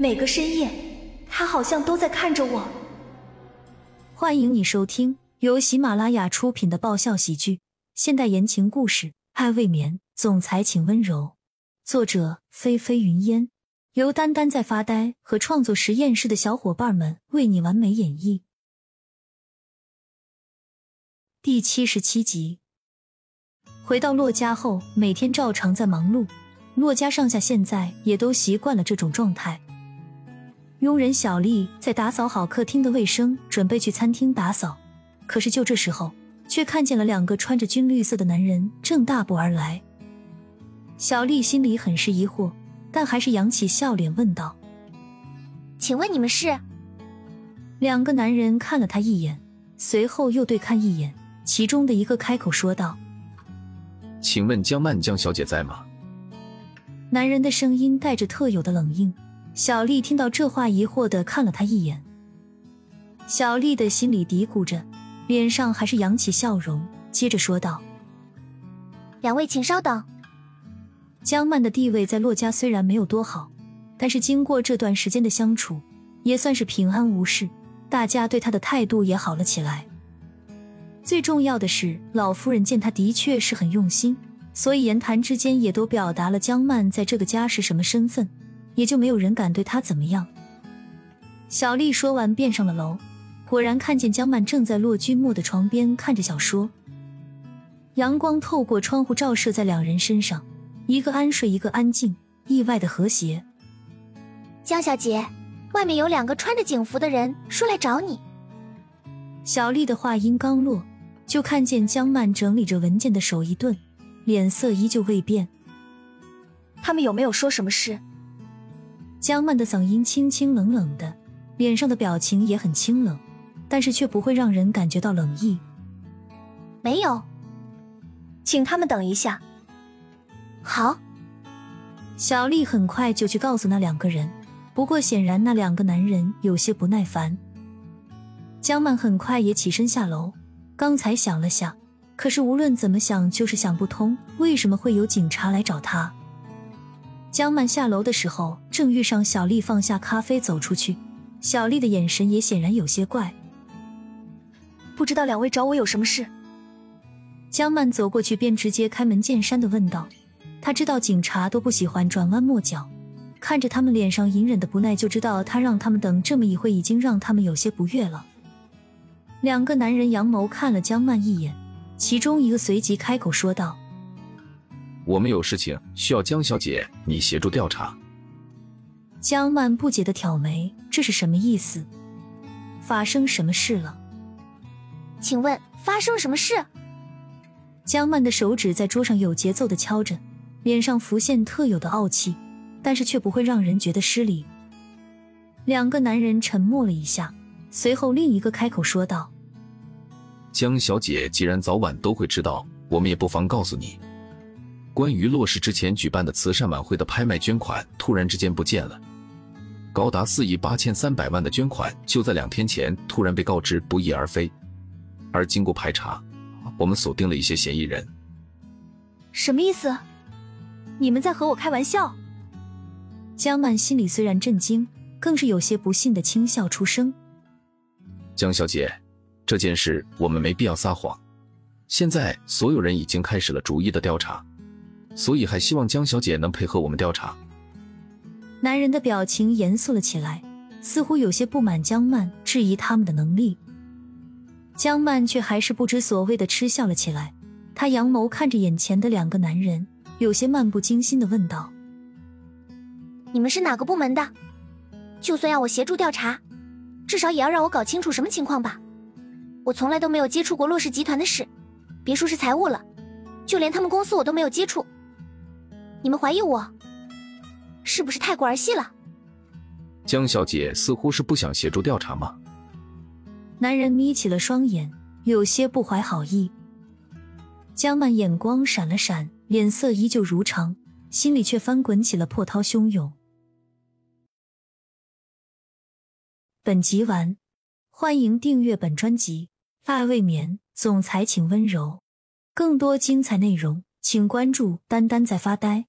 每个深夜，他好像都在看着我。欢迎你收听由喜马拉雅出品的爆笑喜剧、现代言情故事《爱未眠》，总裁请温柔。作者：菲菲云烟，由丹丹在发呆和创作实验室的小伙伴们为你完美演绎。第七十七集。回到洛家后，每天照常在忙碌。洛家上下现在也都习惯了这种状态。佣人小丽在打扫好客厅的卫生，准备去餐厅打扫。可是就这时候，却看见了两个穿着军绿色的男人正大步而来。小丽心里很是疑惑，但还是扬起笑脸问道：“请问你们是？”两个男人看了他一眼，随后又对看一眼，其中的一个开口说道。请问江曼江小姐在吗？男人的声音带着特有的冷硬。小丽听到这话，疑惑的看了他一眼。小丽的心里嘀咕着，脸上还是扬起笑容，接着说道：“两位，请稍等。”江曼的地位在洛家虽然没有多好，但是经过这段时间的相处，也算是平安无事，大家对她的态度也好了起来。最重要的是，老夫人见她的确是很用心，所以言谈之间也都表达了江曼在这个家是什么身份，也就没有人敢对她怎么样。小丽说完，便上了楼，果然看见江曼正在骆君莫的床边看着小说，阳光透过窗户照射在两人身上，一个安睡，一个安静，意外的和谐。江小姐，外面有两个穿着警服的人说来找你。小丽的话音刚落。就看见江曼整理着文件的手一顿，脸色依旧未变。他们有没有说什么事？江曼的嗓音清清冷冷的，脸上的表情也很清冷，但是却不会让人感觉到冷意。没有，请他们等一下。好，小丽很快就去告诉那两个人。不过显然那两个男人有些不耐烦。江曼很快也起身下楼。刚才想了想，可是无论怎么想，就是想不通为什么会有警察来找他。江曼下楼的时候，正遇上小丽放下咖啡走出去，小丽的眼神也显然有些怪。不知道两位找我有什么事？江曼走过去，便直接开门见山的问道。他知道警察都不喜欢转弯抹角，看着他们脸上隐忍的不耐，就知道他让他们等这么一会，已经让他们有些不悦了。两个男人扬眸看了江曼一眼，其中一个随即开口说道：“我们有事情需要江小姐你协助调查。”江曼不解的挑眉：“这是什么意思？发生什么事了？请问发生什么事？”江曼的手指在桌上有节奏的敲着，脸上浮现特有的傲气，但是却不会让人觉得失礼。两个男人沉默了一下。随后，另一个开口说道：“江小姐，既然早晚都会知道，我们也不妨告诉你，关于洛氏之前举办的慈善晚会的拍卖捐款突然之间不见了，高达四亿八千三百万的捐款就在两天前突然被告知不翼而飞。而经过排查，我们锁定了一些嫌疑人。什么意思？你们在和我开玩笑？”江曼心里虽然震惊，更是有些不信的轻笑出声。江小姐，这件事我们没必要撒谎。现在所有人已经开始了逐一的调查，所以还希望江小姐能配合我们调查。男人的表情严肃了起来，似乎有些不满江曼质疑他们的能力。江曼却还是不知所谓的嗤笑了起来。她扬眸看着眼前的两个男人，有些漫不经心的问道：“你们是哪个部门的？就算要我协助调查。”至少也要让我搞清楚什么情况吧。我从来都没有接触过洛氏集团的事，别说是财务了，就连他们公司我都没有接触。你们怀疑我，是不是太过儿戏了？江小姐似乎是不想协助调查吗？男人眯起了双眼，有些不怀好意。江曼眼光闪了闪，脸色依旧如常，心里却翻滚起了波涛汹涌。本集完，欢迎订阅本专辑《爱未眠》，总裁请温柔。更多精彩内容，请关注“丹丹在发呆”。